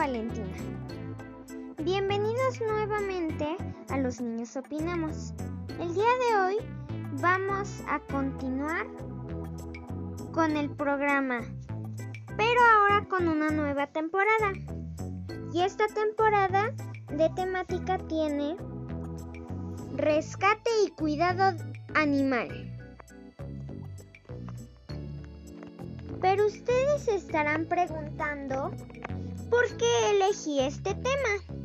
Valentina. Bienvenidos nuevamente a Los Niños Opinamos. El día de hoy vamos a continuar con el programa, pero ahora con una nueva temporada. Y esta temporada de temática tiene rescate y cuidado animal. Pero ustedes estarán preguntando por qué elegí este tema.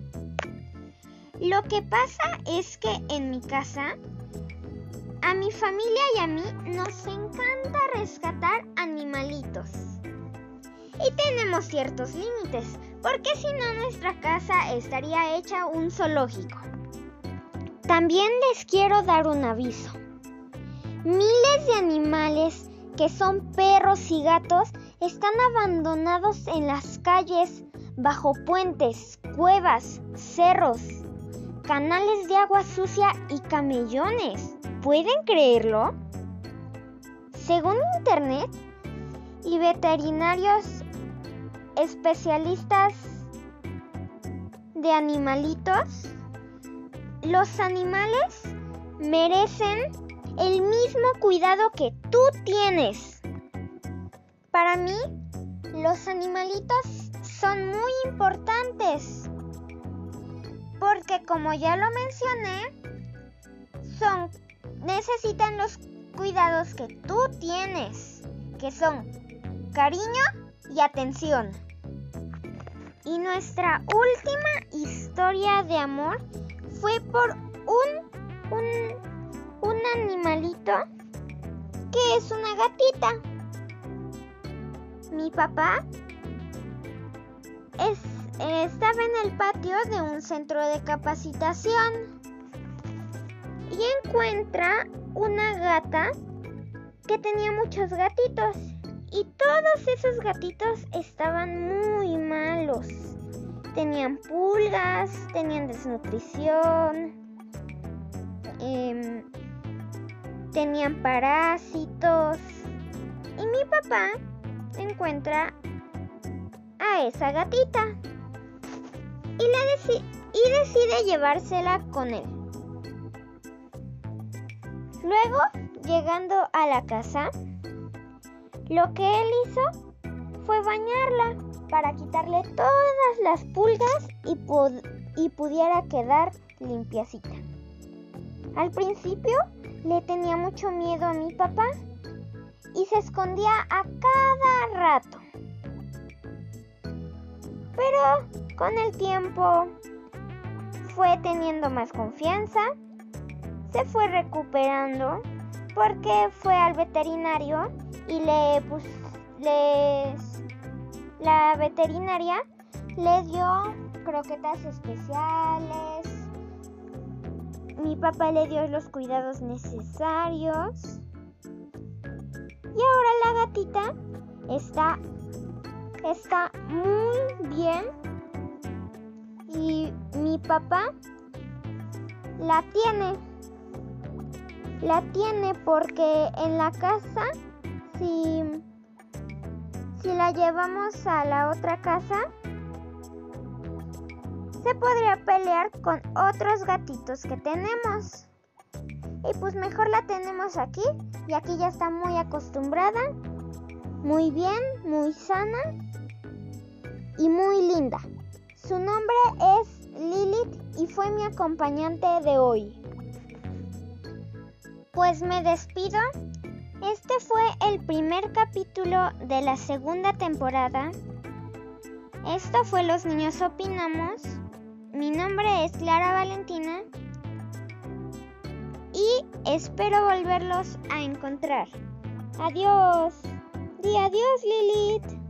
Lo que pasa es que en mi casa, a mi familia y a mí nos encanta rescatar animalitos. Y tenemos ciertos límites, porque si no nuestra casa estaría hecha un zoológico. También les quiero dar un aviso. Miles de animales que son perros y gatos, están abandonados en las calles, bajo puentes, cuevas, cerros, canales de agua sucia y camellones. ¿Pueden creerlo? Según Internet y veterinarios especialistas de animalitos, los animales merecen el mismo cuidado que tú tienes. Para mí, los animalitos son muy importantes. Porque como ya lo mencioné, son necesitan los cuidados que tú tienes, que son cariño y atención. Y nuestra última historia de amor fue por un, un animalito que es una gatita. Mi papá estaba en el patio de un centro de capacitación y encuentra una gata que tenía muchos gatitos y todos esos gatitos estaban muy malos. Tenían pulgas, tenían desnutrición, eh, tenían parásitos. Y mi papá encuentra a esa gatita y, y decide llevársela con él. Luego, llegando a la casa, lo que él hizo fue bañarla para quitarle todas las pulgas y, y pudiera quedar limpiacita. Al principio le tenía mucho miedo a mi papá y se escondía a cada rato. Pero con el tiempo fue teniendo más confianza, se fue recuperando porque fue al veterinario y le, les, la veterinaria le dio croquetas especiales, mi papá le dio los cuidados necesarios. Y ahora la gatita está, está muy bien. Y mi papá la tiene. La tiene porque en la casa, si, si la llevamos a la otra casa, se podría pelear con otros gatitos que tenemos. Y pues mejor la tenemos aquí y aquí ya está muy acostumbrada, muy bien, muy sana y muy linda. Su nombre es Lilith y fue mi acompañante de hoy. Pues me despido. Este fue el primer capítulo de la segunda temporada. Esto fue Los Niños Opinamos. Mi nombre es Clara Valentina y espero volverlos a encontrar. Adiós. Di adiós, Lilith.